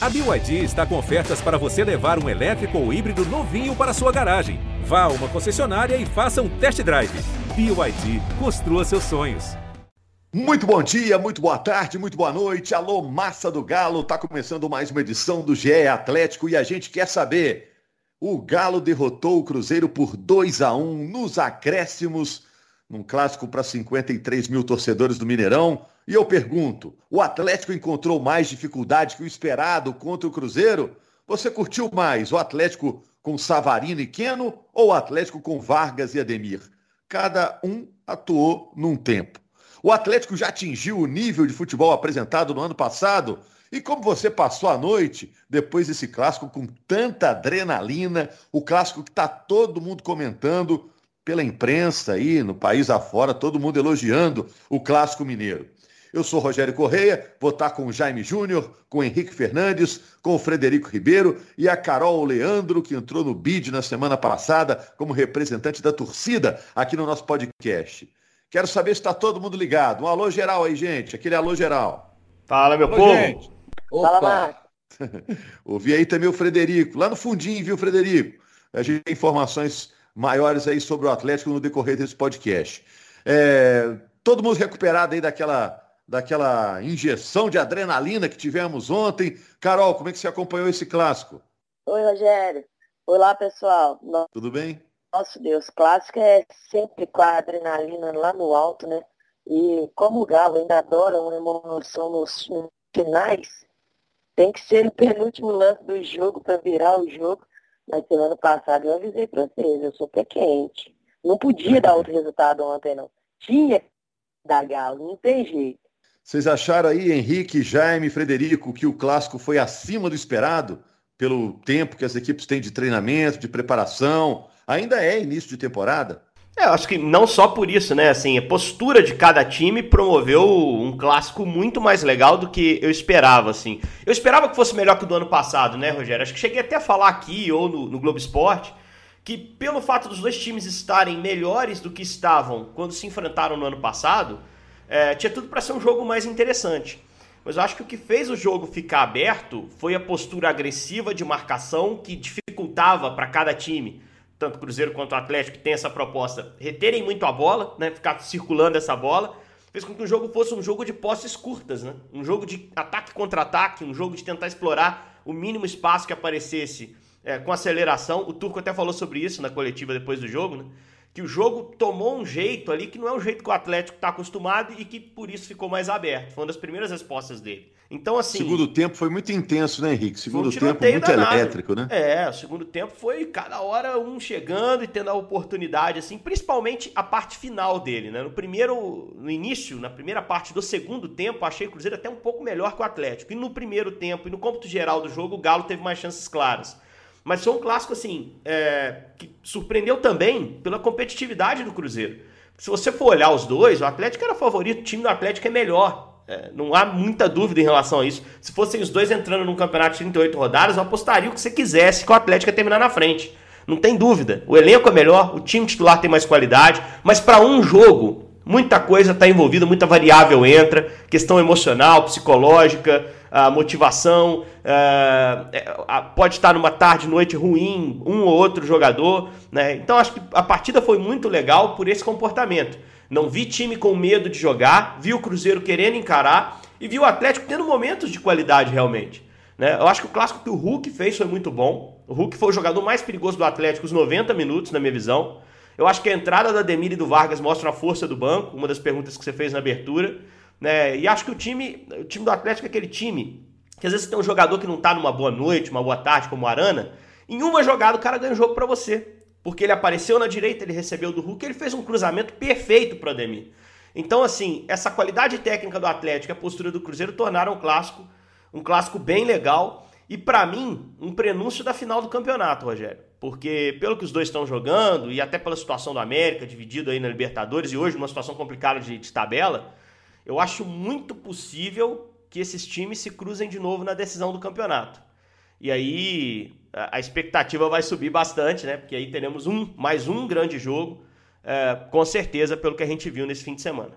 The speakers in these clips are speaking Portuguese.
A BYD está com ofertas para você levar um elétrico ou híbrido novinho para sua garagem. Vá a uma concessionária e faça um test drive. BYD, construa seus sonhos. Muito bom dia, muito boa tarde, muito boa noite. Alô, massa do Galo. Tá começando mais uma edição do GE Atlético e a gente quer saber. O Galo derrotou o Cruzeiro por 2 a 1 nos acréscimos, num clássico para 53 mil torcedores do Mineirão. E eu pergunto: o Atlético encontrou mais dificuldade que o esperado contra o Cruzeiro? Você curtiu mais o Atlético com Savarino e Queno ou o Atlético com Vargas e Ademir? Cada um atuou num tempo. O Atlético já atingiu o nível de futebol apresentado no ano passado? E como você passou a noite depois desse clássico com tanta adrenalina, o clássico que está todo mundo comentando pela imprensa aí, no país afora, todo mundo elogiando o clássico mineiro. Eu sou Rogério Correia, vou estar com o Jaime Júnior, com o Henrique Fernandes, com o Frederico Ribeiro e a Carol Leandro, que entrou no BID na semana passada como representante da torcida aqui no nosso podcast. Quero saber se está todo mundo ligado. Um alô geral aí, gente. Aquele alô geral. Fala, meu alô, povo. Gente. Fala, Marcos. Ouvi aí também o Frederico. Lá no fundinho, viu, Frederico? A gente tem informações maiores aí sobre o Atlético no decorrer desse podcast. É, todo mundo recuperado aí daquela daquela injeção de adrenalina que tivemos ontem. Carol, como é que você acompanhou esse clássico? Oi, Rogério. Olá, pessoal. Tudo bem? Nosso Deus, clássico é sempre com a adrenalina lá no alto, né? E como o Galo ainda adora uma emoção nos finais, tem que ser o penúltimo lance do jogo para virar o jogo. Na semana passada eu avisei para vocês, eu sou pé quente. Não podia dar outro resultado ontem, não. Tinha dar Galo, não tem jeito. Vocês acharam aí, Henrique, Jaime, Frederico, que o clássico foi acima do esperado pelo tempo que as equipes têm de treinamento, de preparação? Ainda é início de temporada? É, eu acho que não só por isso, né? Assim, a postura de cada time promoveu um clássico muito mais legal do que eu esperava, assim. Eu esperava que fosse melhor que o do ano passado, né, Rogério? Acho que cheguei até a falar aqui ou no, no Globo Esporte que pelo fato dos dois times estarem melhores do que estavam quando se enfrentaram no ano passado, é, tinha tudo para ser um jogo mais interessante. Mas eu acho que o que fez o jogo ficar aberto foi a postura agressiva de marcação que dificultava para cada time, tanto Cruzeiro quanto Atlético, que tem essa proposta, reterem muito a bola, né, ficar circulando essa bola, fez com que o jogo fosse um jogo de posses curtas, né, um jogo de ataque contra ataque, um jogo de tentar explorar o mínimo espaço que aparecesse é, com aceleração. O Turco até falou sobre isso na coletiva depois do jogo, né? Que o jogo tomou um jeito ali que não é o jeito que o Atlético está acostumado e que por isso ficou mais aberto. Foi uma das primeiras respostas dele. Então, assim. Segundo tempo foi muito intenso, né, Henrique? Segundo um tempo muito danado. elétrico, né? É, o segundo tempo foi cada hora um chegando e tendo a oportunidade, assim, principalmente a parte final dele, né? No primeiro, no início, na primeira parte do segundo tempo, achei o Cruzeiro até um pouco melhor que o Atlético. E no primeiro tempo, e no cômputo geral do jogo, o Galo teve mais chances claras. Mas foi um clássico, assim, é, que surpreendeu também pela competitividade do Cruzeiro. Se você for olhar os dois, o Atlético era favorito, o time do Atlético é melhor. É, não há muita dúvida em relação a isso. Se fossem os dois entrando num campeonato de 38 rodadas, eu apostaria o que você quisesse que o Atlético ia terminar na frente. Não tem dúvida. O elenco é melhor, o time titular tem mais qualidade, mas para um jogo, muita coisa está envolvida, muita variável entra, questão emocional, psicológica, a motivação, uh, pode estar numa tarde, noite ruim, um ou outro jogador. Né? Então acho que a partida foi muito legal por esse comportamento. Não vi time com medo de jogar, vi o Cruzeiro querendo encarar e vi o Atlético tendo momentos de qualidade realmente. Né? Eu acho que o clássico que o Hulk fez foi muito bom. O Hulk foi o jogador mais perigoso do Atlético os 90 minutos, na minha visão. Eu acho que a entrada da Demir e do Vargas mostra a força do banco, uma das perguntas que você fez na abertura. Né? E acho que o time, o time do Atlético é aquele time que às vezes tem um jogador que não está numa boa noite, uma boa tarde, como o Arana, em uma jogada o cara ganha o jogo para você. Porque ele apareceu na direita, ele recebeu do Hulk, ele fez um cruzamento perfeito para Ademir. Então, assim, essa qualidade técnica do Atlético e a postura do Cruzeiro tornaram o clássico um clássico bem legal e, para mim, um prenúncio da final do campeonato, Rogério. Porque, pelo que os dois estão jogando e até pela situação do América, dividido aí na Libertadores e hoje numa situação complicada de, de tabela, eu acho muito possível que esses times se cruzem de novo na decisão do campeonato. E aí a expectativa vai subir bastante, né? Porque aí teremos um, mais um grande jogo, é, com certeza, pelo que a gente viu nesse fim de semana.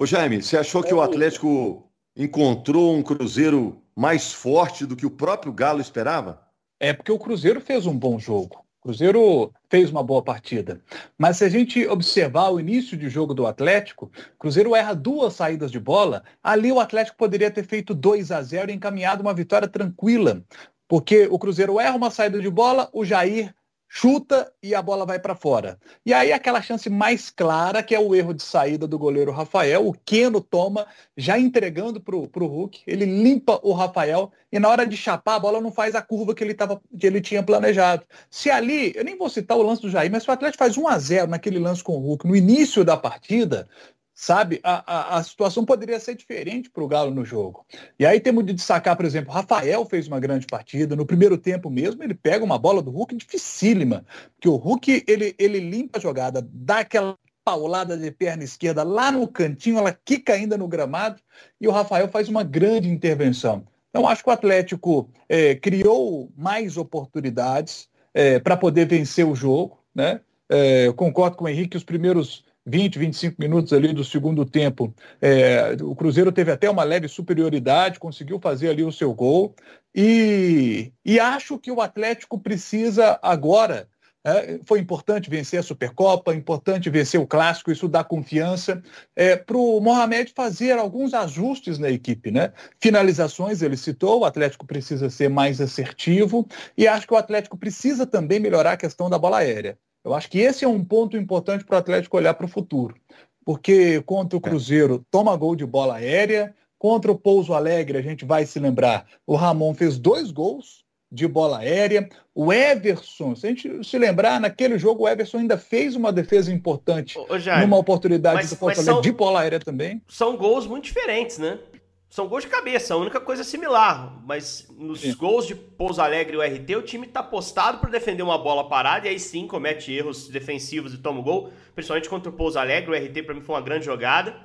Ô Jaime, você achou que o Atlético encontrou um Cruzeiro mais forte do que o próprio Galo esperava? É porque o Cruzeiro fez um bom jogo. Cruzeiro fez uma boa partida. Mas se a gente observar o início de jogo do Atlético, Cruzeiro erra duas saídas de bola. Ali o Atlético poderia ter feito 2 a 0 e encaminhado uma vitória tranquila. Porque o Cruzeiro erra uma saída de bola, o Jair chuta e a bola vai para fora. E aí aquela chance mais clara, que é o erro de saída do goleiro Rafael, o Keno toma, já entregando para o Hulk, ele limpa o Rafael e na hora de chapar a bola não faz a curva que ele, tava, que ele tinha planejado. Se ali, eu nem vou citar o lance do Jair, mas se o Atlético faz 1 a 0 naquele lance com o Hulk no início da partida, sabe? A, a, a situação poderia ser diferente para o Galo no jogo. E aí temos de destacar, por exemplo, Rafael fez uma grande partida. No primeiro tempo mesmo, ele pega uma bola do Hulk dificílima, porque o Hulk ele, ele limpa a jogada, dá aquela paulada de perna esquerda lá no cantinho, ela quica ainda no gramado, e o Rafael faz uma grande intervenção. Então, acho que o Atlético é, criou mais oportunidades é, para poder vencer o jogo. Né? É, eu concordo com o Henrique, os primeiros 20, 25 minutos ali do segundo tempo, é, o Cruzeiro teve até uma leve superioridade, conseguiu fazer ali o seu gol. E, e acho que o Atlético precisa agora. É, foi importante vencer a Supercopa, importante vencer o Clássico, isso dá confiança é, para o Mohamed fazer alguns ajustes na equipe. Né? Finalizações, ele citou, o Atlético precisa ser mais assertivo e acho que o Atlético precisa também melhorar a questão da bola aérea. Eu acho que esse é um ponto importante para o Atlético olhar para o futuro. Porque contra o é. Cruzeiro toma gol de bola aérea, contra o Pouso Alegre, a gente vai se lembrar, o Ramon fez dois gols de bola aérea. O Everson, se a gente se lembrar, naquele jogo o Everson ainda fez uma defesa importante Ô, Jair, numa oportunidade mas, do Pouso Alegre são, de bola aérea também. São gols muito diferentes, né? São gols de cabeça, a única coisa similar. Mas nos sim. gols de Pouso Alegre e o RT, o time tá postado para defender uma bola parada e aí sim comete erros defensivos e toma o gol. Principalmente contra o Pouso Alegre, o RT para mim foi uma grande jogada.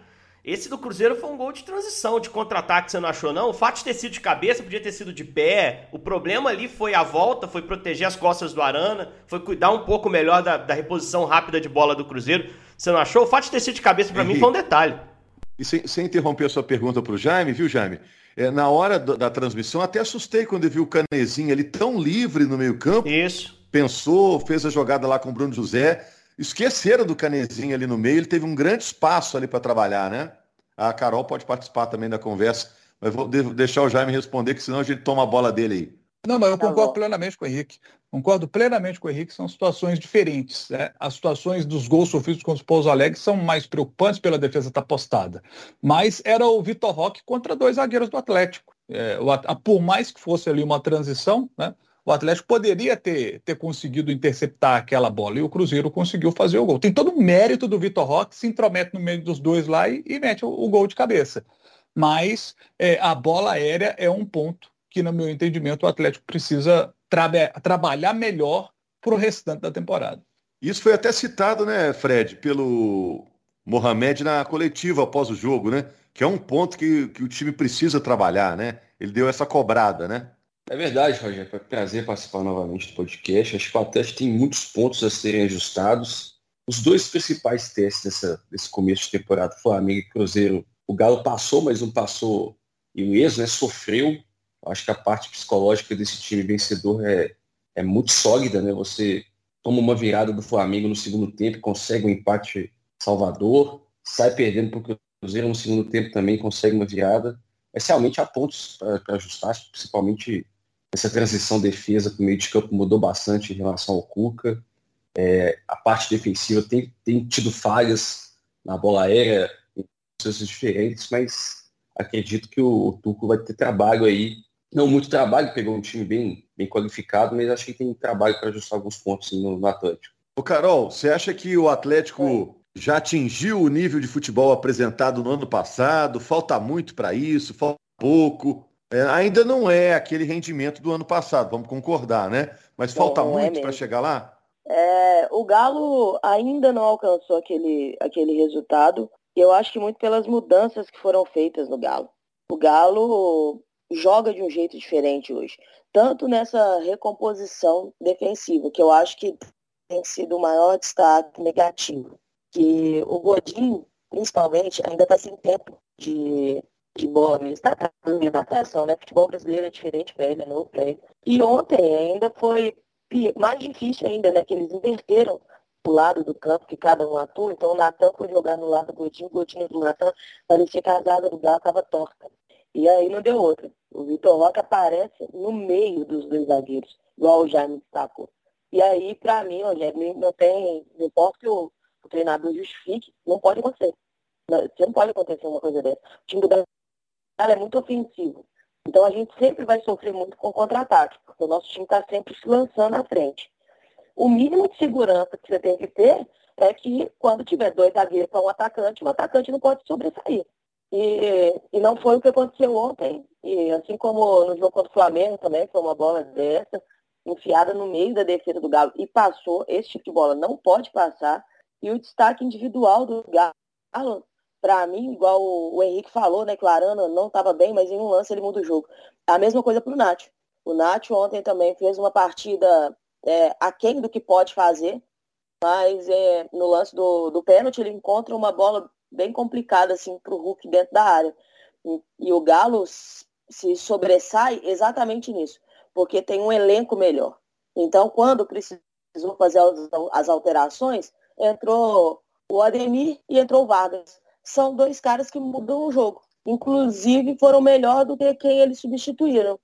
Esse do Cruzeiro foi um gol de transição, de contra-ataque, você não achou não? O fato de ter sido de cabeça, podia ter sido de pé. O problema ali foi a volta, foi proteger as costas do Arana, foi cuidar um pouco melhor da, da reposição rápida de bola do Cruzeiro. Você não achou? O fato de ter sido de cabeça para mim foi um detalhe. E sem, sem interromper a sua pergunta para o Jaime, viu, Jaime? É, na hora da, da, transmissão, até assustei quando eu vi o Canezinho ali tão livre no meio-campo. Isso. Pensou, fez a jogada lá com o Bruno José. Esqueceram do Canezinho ali no meio, ele teve um grande espaço ali para trabalhar, né? A Carol pode participar também da conversa, mas vou deixar o Jaime responder, que senão a gente toma a bola dele aí. Não, mas eu tá concordo plenamente com o Henrique. Concordo plenamente com o Henrique, são situações diferentes. Né? As situações dos gols sofridos contra o Pouso Alegre são mais preocupantes pela defesa estar tá postada. Mas era o Vitor Roque contra dois zagueiros do Atlético. É, o, a, por mais que fosse ali uma transição, né, o Atlético poderia ter, ter conseguido interceptar aquela bola e o Cruzeiro conseguiu fazer o gol. Tem todo o mérito do Vitor Roque, se intromete no meio dos dois lá e, e mete o, o, gol de cabeça. Mas é, a bola aérea é um ponto que, no meu entendimento, o Atlético precisa tra trabalhar melhor para o restante da temporada. Isso foi até citado, né, Fred, pelo Mohamed na coletiva após o jogo, né? Que é um ponto que, que o time precisa trabalhar, né? Ele deu essa cobrada, né? É verdade, Rogério. Foi um prazer participar novamente do podcast. Acho que o Atlético tem muitos pontos a serem ajustados. Os dois principais testes dessa, desse começo de temporada, Flamengo e Cruzeiro, o Galo passou, mas não passou e o Ex, né, sofreu Acho que a parte psicológica desse time vencedor é, é muito sólida, né? Você toma uma virada do Flamengo no segundo tempo, consegue um empate Salvador, sai perdendo para o Cruzeiro no segundo tempo também, consegue uma virada. Mas realmente há pontos para ajustar, principalmente essa transição defesa para o meio de campo mudou bastante em relação ao Cuca. É, a parte defensiva tem, tem tido falhas na bola aérea em processos diferentes, mas acredito que o, o Turco vai ter trabalho aí não muito trabalho, pegou um time bem, bem qualificado, mas acho que tem trabalho para ajustar alguns pontos no, no Atlético. Ô Carol, você acha que o Atlético já atingiu o nível de futebol apresentado no ano passado? Falta muito para isso? Falta pouco? É, ainda não é aquele rendimento do ano passado, vamos concordar, né? Mas falta não, é muito é para chegar lá? É, o Galo ainda não alcançou aquele, aquele resultado. Eu acho que muito pelas mudanças que foram feitas no Galo. O Galo joga de um jeito diferente hoje. Tanto nessa recomposição defensiva, que eu acho que tem sido o maior destaque negativo. Que o Godin, principalmente, ainda está sem tempo de, futebol, ele está trazendo adaptação, né? Futebol brasileiro é diferente para ele, é novo para ele. E ontem ainda foi mais difícil ainda, né? Que eles inverteram o lado do campo, que cada um atua. Então o Natan foi jogar no lado do Godinho, o Godinho do Natan parecia que a zaga do Galo estava torta. E aí não deu outra. O Vitor Roque aparece no meio dos dois zagueiros, igual o Jaime destacou. E aí, para mim, Rogério, não tem, não importa que o, o treinador justifique, não pode acontecer. Você não pode acontecer uma coisa dessa. O time do Galo é muito ofensivo. Então a gente sempre vai sofrer muito com contra-ataque, porque o nosso time está sempre se lançando à frente. O mínimo de segurança que você tem que ter é que quando tiver dois zagueiros para um atacante, o atacante não pode sobressair. E, e não foi o que aconteceu ontem. E assim como no jogo contra o Flamengo também, foi uma bola dessa, enfiada no meio da defesa do Galo e passou. Esse tipo de bola não pode passar. E o destaque individual do Galo, para mim, igual o, Henrique falou, né, que o Arana não estava bem, mas em um lance ele muda o jogo. A mesma coisa para o Nath. O Nath ontem também fez uma partida é, aquém do que pode fazer, mas é, no lance do, do pênalti ele encontra uma bola bem complicada assim, para o Hulk dentro da área. E, e o Galo se sobressai exatamente nisso porque tem um elenco melhor. Então, quando precisou fazer as alterações, entrou o Ademir e entrou o Vargas. São dois caras que mudam o jogo. Inclusive, foram melhor do que quem eles substituíram.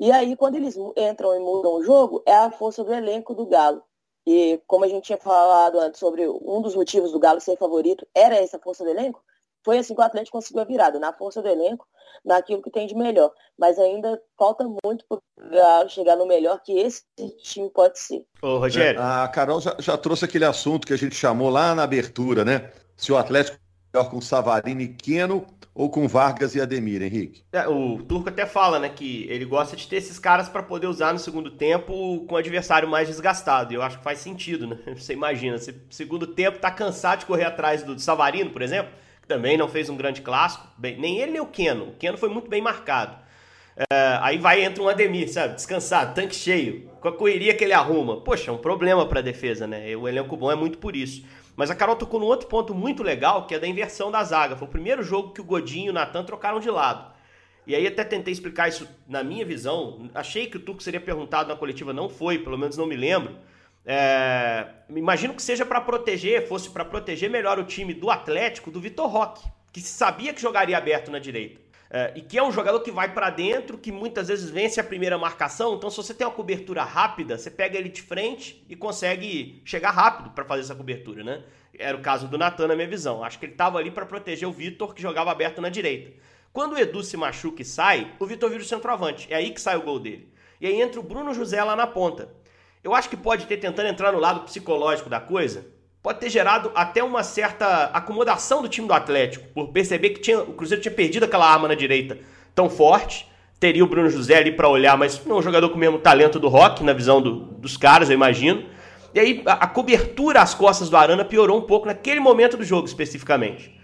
E aí, quando eles entram e mudam o jogo, é a força do elenco do Galo. E como a gente tinha falado antes sobre um dos motivos do Galo ser favorito, era essa força do elenco, foi assim que o Atlético conseguiu a virada, na força do elenco, naquilo que tem de melhor. Mas ainda falta muito para chegar no melhor que esse time pode ser. Ô, Rogério. É, a Carol já, já, trouxe aquele assunto que a gente chamou lá na abertura, né? Se o Atlético é melhor com Savarini e Queno ou com Vargas e Ademir, Henrique? É, o Turco até fala, né, que ele gosta de ter esses caras para poder usar no segundo tempo com o adversário mais desgastado. E eu acho que faz sentido, né? Você imagina, se segundo tempo tá cansado de correr atrás do Savarino, por exemplo, também não fez um grande clássico, bem, nem ele nem o Keno. O Keno foi muito bem marcado. É, aí vai entra um Ademir, sabe? Descansado, tanque cheio. Com a correria que ele arruma. Poxa, é um problema para a defesa, né? O elenco bom é muito por isso. Mas a Carol tocou num outro ponto muito legal, que é da inversão da zaga. Foi o primeiro jogo que o Godinho e o Natan trocaram de lado. E aí até tentei explicar isso na minha visão. Achei que o Turco seria perguntado na coletiva, não foi, pelo menos não me lembro. É, imagino que seja para proteger, fosse para proteger melhor o time do Atlético do Vitor Roque, que sabia que jogaria aberto na direita. É, e que é um jogador que vai para dentro, que muitas vezes vence a primeira marcação. Então, se você tem uma cobertura rápida, você pega ele de frente e consegue chegar rápido para fazer essa cobertura, né? Era o caso do Natan, na minha visão. Acho que ele estava ali para proteger o Vitor, que jogava aberto na direita. Quando o Edu se machuca e sai, o Vitor vira o centroavante. É aí que sai o gol dele. E aí entra o Bruno José lá na ponta. Eu acho que pode ter, tentando entrar no lado psicológico da coisa, pode ter gerado até uma certa acomodação do time do Atlético, por perceber que tinha, o Cruzeiro tinha perdido aquela arma na direita tão forte. Teria o Bruno José ali para olhar, mas não é um jogador com o mesmo talento do Rock, na visão do, dos caras, eu imagino. E aí a, a cobertura às costas do Arana piorou um pouco naquele momento do jogo, especificamente.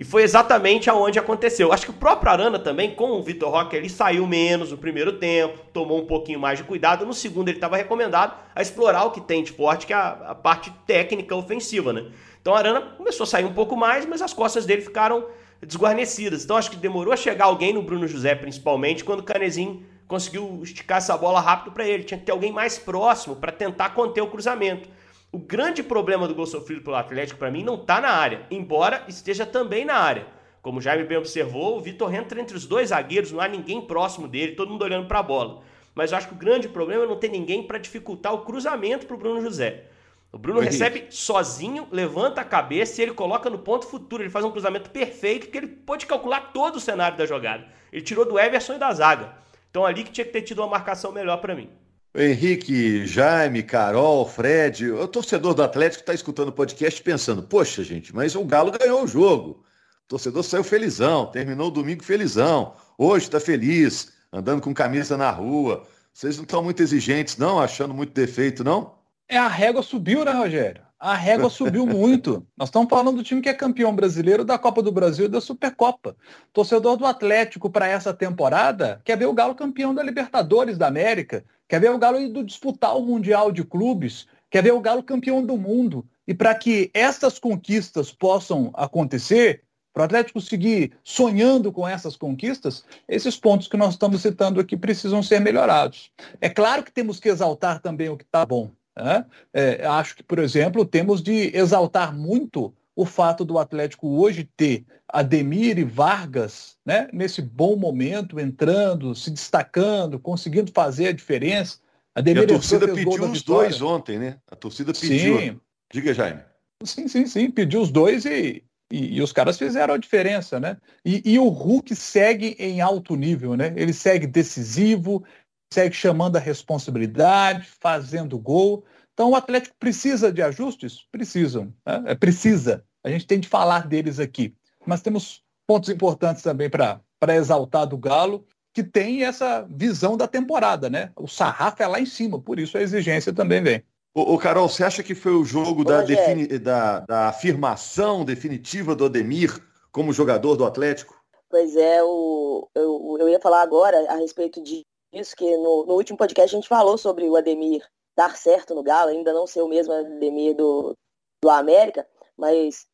E foi exatamente aonde aconteceu. Acho que o próprio Arana também, com o Vitor Roque, ele saiu menos no primeiro tempo, tomou um pouquinho mais de cuidado. No segundo, ele estava recomendado a explorar o que tem de forte, que é a, a, parte técnica ofensiva, né? Então Arana começou a sair um pouco mais, mas as costas dele ficaram desguarnecidas. Então acho que demorou a chegar alguém no Bruno José, principalmente, quando o Canezinho conseguiu esticar essa bola rápido para ele. Tinha que ter alguém mais próximo para tentar conter o cruzamento. O grande problema do gol sofrido pelo Atlético, para mim, não está na área, embora esteja também na área. Como o Jaime bem observou, o Vitor entra entre os dois zagueiros, não há ninguém próximo dele, todo mundo olhando para a bola. Mas eu acho que o grande problema é não ter ninguém para dificultar o cruzamento para o Bruno José. O Bruno recebe sozinho, levanta a cabeça e ele coloca no ponto futuro. Ele faz um cruzamento perfeito que ele pode calcular todo o cenário da jogada. Ele tirou do Everson e da zaga. Então ali que tinha que ter tido uma marcação melhor para mim. Henrique, Jaime, Carol, Fred, o torcedor do Atlético está escutando o podcast pensando: poxa, gente, mas o Galo ganhou o jogo. O torcedor saiu felizão, terminou o domingo felizão. Hoje está feliz, andando com camisa na rua. Vocês não estão muito exigentes, não? Achando muito defeito, não? É, a régua subiu, né, Rogério? A régua subiu muito. Nós estamos falando do time que é campeão brasileiro da Copa do Brasil e da Supercopa. Torcedor do Atlético para essa temporada quer ver o Galo campeão da Libertadores da América, quer ver o Galo indo disputar o Mundial de Clubes, quer ver o Galo campeão do mundo. E para que essas conquistas possam acontecer, para o Atlético seguir sonhando com essas conquistas, esses pontos que nós estamos citando aqui precisam ser melhorados. É claro que temos que exaltar também o que está bom. Né? É, acho que, por exemplo, temos de exaltar muito o fato do Atlético hoje ter Ademir e Vargas né, nesse bom momento, entrando, se destacando, conseguindo fazer a diferença. Ademir e a torcida pediu os dois ontem, né? A torcida pediu. Sim. Diga, Jaime. Sim, sim, sim. Pediu os dois e, e, e, os caras fizeram a diferença, né? E, e, o Hulk segue em alto nível, né? Ele segue decisivo, segue chamando a responsabilidade, fazendo gol. Então o Atlético precisa de ajustes? Precisam. Né? É, precisa. A gente tem de falar deles aqui. Mas temos pontos importantes também para exaltar do Galo, que tem essa visão da temporada, né? O sarrafo é lá em cima, por isso a exigência também vem. Ô, ô, Carol, você acha que foi o jogo da, defini... da, da, afirmação definitiva do Ademir como jogador do Atlético? Pois é, o, eu, eu ia falar agora a respeito disso, que no, no, último podcast a gente falou sobre o Ademir dar certo no Galo, ainda não ser o mesmo Ademir do, do América, mas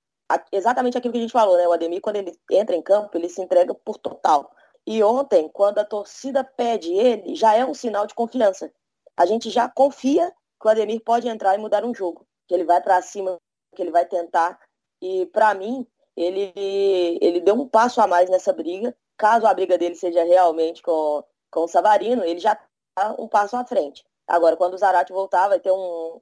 exatamente aquilo que a gente falou, né? O Ademir, quando ele entra em campo, ele se entrega por total. E ontem, quando a torcida pede ele, já é um sinal de confiança. A gente já confia que o Ademir pode entrar e mudar um jogo, que ele vai para cima, que ele vai tentar. E para mim, ele, ele deu um passo a mais nessa briga. Caso a briga dele seja realmente com, com o Savarino, ele já está um passo à frente. Agora, quando o Zarate voltar, vai ter um,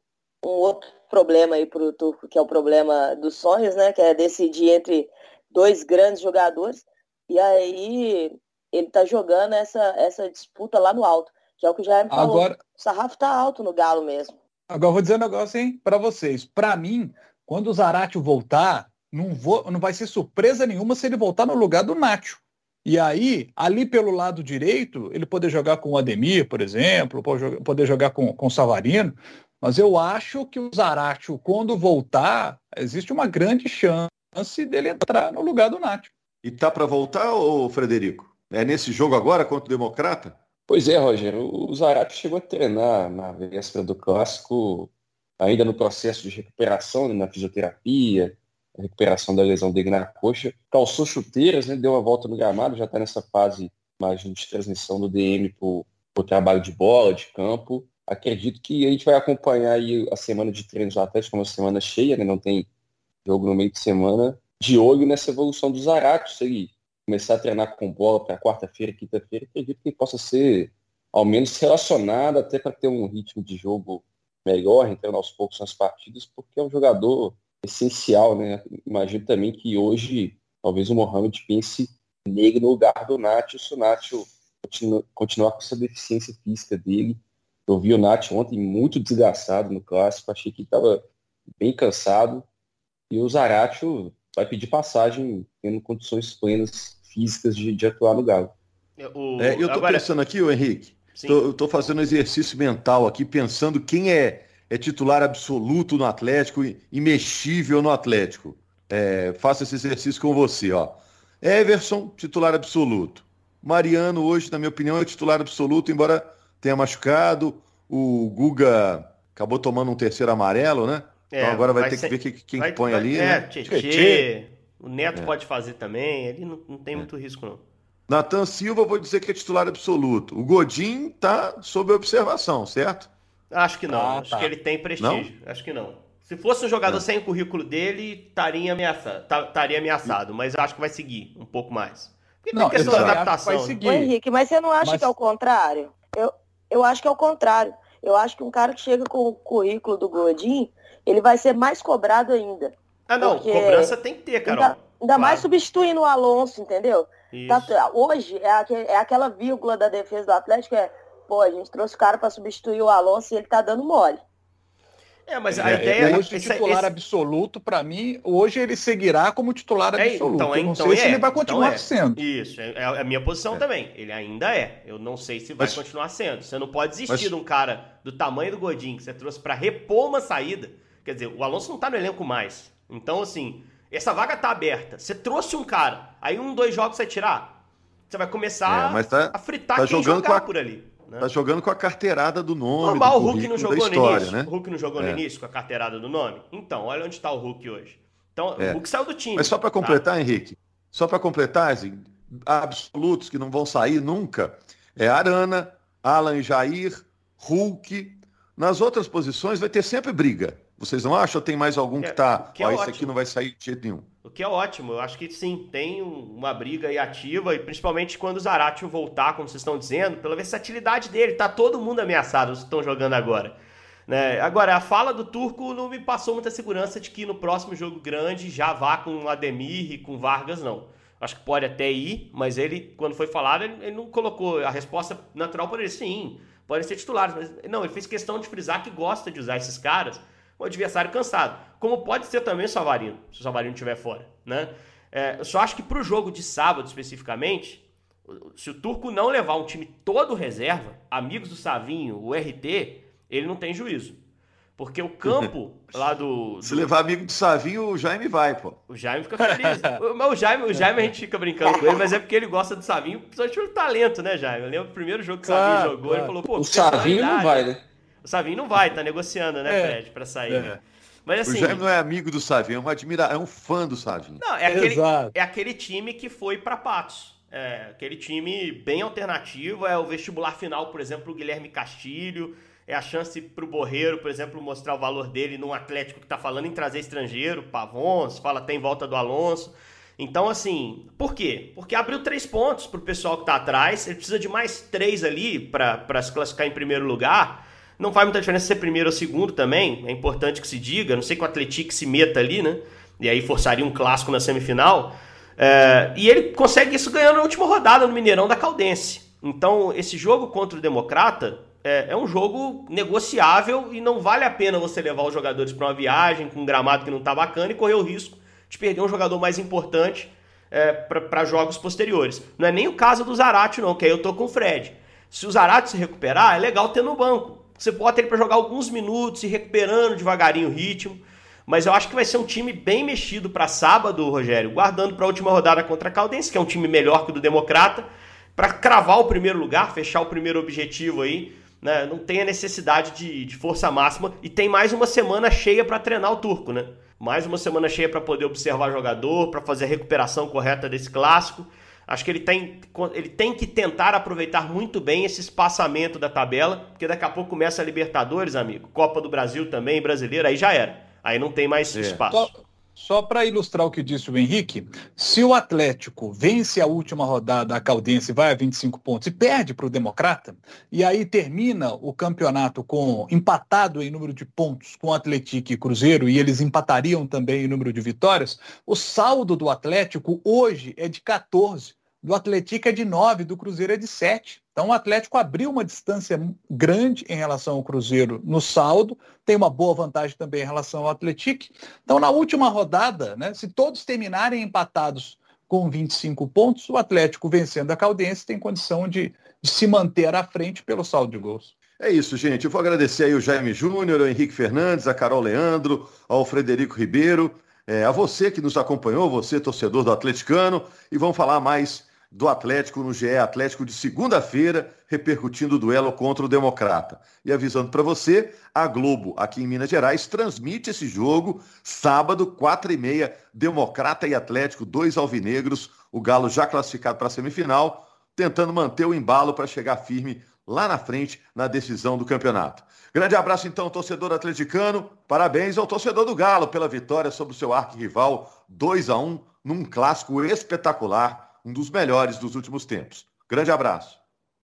um outro problema aí para o Turco, que é o problema dos sonhos, né? Que é decidir entre dois grandes jogadores. E aí ele está jogando essa, essa disputa lá no alto. Que é o que já me falou. Agora... O sarrafo tá alto no Galo mesmo. Agora vou dizer um negócio, hein, para vocês. Para mim, quando o Zarate voltar, não, vou, não vai ser surpresa nenhuma se ele voltar no lugar do Nacho. E aí, ali pelo lado direito, ele poder jogar com o Ademir, por exemplo, poder jogar com, com o Savarino. Mas eu acho que o Zaratio, quando voltar, existe uma grande chance dele entrar no lugar do Nacho. E tá para voltar, ô Frederico? É nesse jogo agora contra o Democrata? Pois é, Rogério. O Zarate chegou a treinar na véspera do clássico, ainda no processo de recuperação, né, na fisioterapia, recuperação da lesão dele na coxa. Calçou chuteiras, né, deu uma volta no gramado, já está nessa fase mais de transmissão do DM para o trabalho de bola, de campo. Acredito que a gente vai acompanhar aí a semana de treinos do Atlético, uma semana cheia, né, não tem jogo no meio de semana, de olho nessa evolução do Zarate, se ele começar a treinar com bola para quarta-feira, quinta-feira, acredito que possa ser ao menos relacionado até para ter um ritmo de jogo melhor, entrando aos poucos nas partidas, porque é um jogador essencial, né? Imagino também que hoje talvez o Mohamed pense nele no lugar do Nacho, se o continu continuar com essa deficiência física dele. Eu vi o Nacho ontem muito desgastado no clássico, achei que estava bem cansado. E o Zaratio vai pedir passagem tendo condições plenas físicas de, de atuar no Galo. É, o... É, eu estou Agora... pensando aqui, o Henrique, tô, eu estou fazendo um exercício mental aqui, pensando quem é, é titular absoluto no Atlético, imexível no Atlético. É, faço esse exercício com você, ó. Everson, titular absoluto. Mariano, hoje, na minha opinião, é titular absoluto, embora tenha machucado. O Guga acabou tomando um terceiro amarelo, né? É, então agora vai, vai ter ser... que ver quem vai, põe vai, ali, é, né? Tchê, o Neto é. pode fazer também, ele não, não tem é. muito risco, não. Natan Silva, vou dizer que é titular absoluto. O Godin tá sob observação, certo? Acho que não. Ah, acho tá. que ele tem prestígio. Não? Acho que não. Se fosse um jogador é. sem o currículo dele, estaria ameaçado, estaria ameaçado, mas acho que vai seguir um pouco mais. Porque não, tem questão da adaptação. Vai seguir. Ô, Henrique, mas você não acha mas... que é o contrário? Eu, eu acho que é o contrário. Eu acho que um cara que chega com o currículo do Godin, ele vai ser mais cobrado ainda. Ah, não, cobrança tem que ter, Carol. Ainda, ainda claro. mais substituindo o Alonso, entendeu? Tá, hoje é, aqu é, aquela vírgula da defesa do Atlético, é, pô, a gente trouxe o cara para substituir o Alonso e ele tá dando mole. É, mas a é, ideia... Hoje, esse, titular esse... absoluto, para mim, hoje ele seguirá como titular é, absoluto. Então, não então sei é, se ele vai continuar então é. sendo. Isso, é, é a minha posição também. Ele ainda é. Eu não sei se vai mas... continuar sendo. Você não pode desistir mas... de um cara do tamanho do Godin que você trouxe para repor uma saída. Quer dizer, o Alonso não tá no elenco mais. Então, assim, essa vaga tá aberta. Você trouxe um cara, aí um, dois jogos você tirar, você vai começar é, tá, a fritar tá quem jogando jogar a, por ali. Né? Tá jogando com a carteirada do nome. Normal, o Hulk não jogou história, no início. Né? O Hulk não jogou é. no início com a carteirada do nome. Então, olha onde está o Hulk hoje. Então, é. o Hulk saiu do time. Mas só para completar, tá? Henrique, só para completar, assim, absolutos que não vão sair nunca, é Arana, Alan Jair, Hulk. Nas outras posições vai ter sempre briga. Vocês não acham? Tem mais algum que está. É, é esse aqui não vai sair de jeito nenhum. O que é ótimo. Eu acho que sim, tem uma briga aí ativa, e principalmente quando o Zaratio voltar, como vocês estão dizendo, pela versatilidade dele. Tá todo mundo ameaçado, os que estão jogando agora. Né? Agora, a fala do Turco não me passou muita segurança de que no próximo jogo grande já vá com Ademir e com Vargas, não. Acho que pode até ir, mas ele, quando foi falado, ele, ele não colocou a resposta natural por ele. Sim, podem ser titulares, mas não, ele fez questão de frisar que gosta de usar esses caras o adversário cansado. Como pode ser também o Savarino, se o Savarino estiver fora. Né? É, eu só acho que para o jogo de sábado especificamente, se o Turco não levar um time todo reserva, amigos do Savinho, o RT, ele não tem juízo. Porque o campo lá do, do, Se levar amigo do Savinho, o Jaime vai, pô. O Jaime fica feliz. o, o, Jaime, o Jaime a gente fica brincando com ele, mas é porque ele gosta do Savinho, principalmente pelo talento, né, Jaime? Eu lembro o primeiro jogo que o Savinho claro, jogou, claro. ele falou, pô, o Savinho não vai, né? O Savinho não vai, tá negociando, né, é, Fred, pra sair. É. Mas, assim, o Jaime não é amigo do Savinho, é um, admira... é um fã do Savinho. Não, é aquele, é aquele time que foi para Patos. É aquele time bem alternativo. É o vestibular final, por exemplo, o Guilherme Castilho. É a chance para o Borreiro, por exemplo, mostrar o valor dele num Atlético que está falando em trazer estrangeiro, Pavons, fala até em volta do Alonso. Então, assim, por quê? Porque abriu três pontos para o pessoal que está atrás. Ele precisa de mais três ali para se classificar em primeiro lugar. Não faz muita diferença ser primeiro ou segundo também, é importante que se diga. Não sei que o Atlético se meta ali, né? E aí forçaria um clássico na semifinal. É, e ele consegue isso ganhando na última rodada no Mineirão da Caldense. Então, esse jogo contra o Democrata é, é, um jogo negociável e não vale a pena você levar os jogadores para uma viagem com um gramado que não está bacana e correr o risco de perder um jogador mais importante é, para jogos posteriores. Não é nem o caso do Zarate, não, que aí eu tô com o Fred. Se o Zarate se recuperar, é legal ter no banco. Você bota ele para jogar alguns minutos e recuperando devagarinho o ritmo. Mas eu acho que vai ser um time bem mexido para sábado, Rogério, guardando para a última rodada contra a Caldense, que é um time melhor que o do Democrata, para cravar o primeiro lugar, fechar o primeiro objetivo aí. Né? Não tem a necessidade de, de força máxima e tem mais uma semana cheia para treinar o turco, né? Mais uma semana cheia para poder observar jogador, para fazer a recuperação correta desse clássico. Acho que ele tem, ele tem que tentar aproveitar muito bem esse espaçamento da tabela, porque daqui a pouco começa a Libertadores, amigo. Copa do Brasil também, brasileira, aí já era. Aí não tem mais é. espaço. Só, para ilustrar o que disse o Henrique, se o Atlético vence a última rodada, a Caldense vai a 25 pontos e perde para o Democrata, e aí termina o campeonato com empatado em número de pontos com Atlético e Cruzeiro, e eles empatariam também em número de vitórias, o saldo do Atlético hoje é de 14 do Atlético é de 9, do Cruzeiro é de 7. Então o Atlético abriu uma distância grande em relação ao Cruzeiro no saldo, tem uma boa vantagem também em relação ao Atlético. Então na última rodada, né, se todos terminarem empatados com 25 pontos, o Atlético vencendo a Caldense tem condição de, de se manter à frente pelo saldo de gols. É isso, gente. Eu vou agradecer aí o Jaime Júnior, o Henrique Fernandes, a Carol Leandro, ao Frederico Ribeiro, é, a você que nos acompanhou, você torcedor do atleticano, e vamos falar mais do Atlético no GE Atlético de segunda-feira, repercutindo o duelo contra o Democrata. E avisando para você, a Globo, aqui em Minas Gerais, transmite esse jogo sábado, quatro e meia, Democrata e Atlético, dois alvinegros, o Galo já classificado para a semifinal, tentando manter o embalo para chegar firme lá na frente na decisão do campeonato. Grande abraço então, torcedor atleticano. Parabéns ao torcedor do Galo pela vitória sobre o seu arquirrival 2 a 1 num clássico espetacular um dos melhores dos últimos tempos. Grande abraço.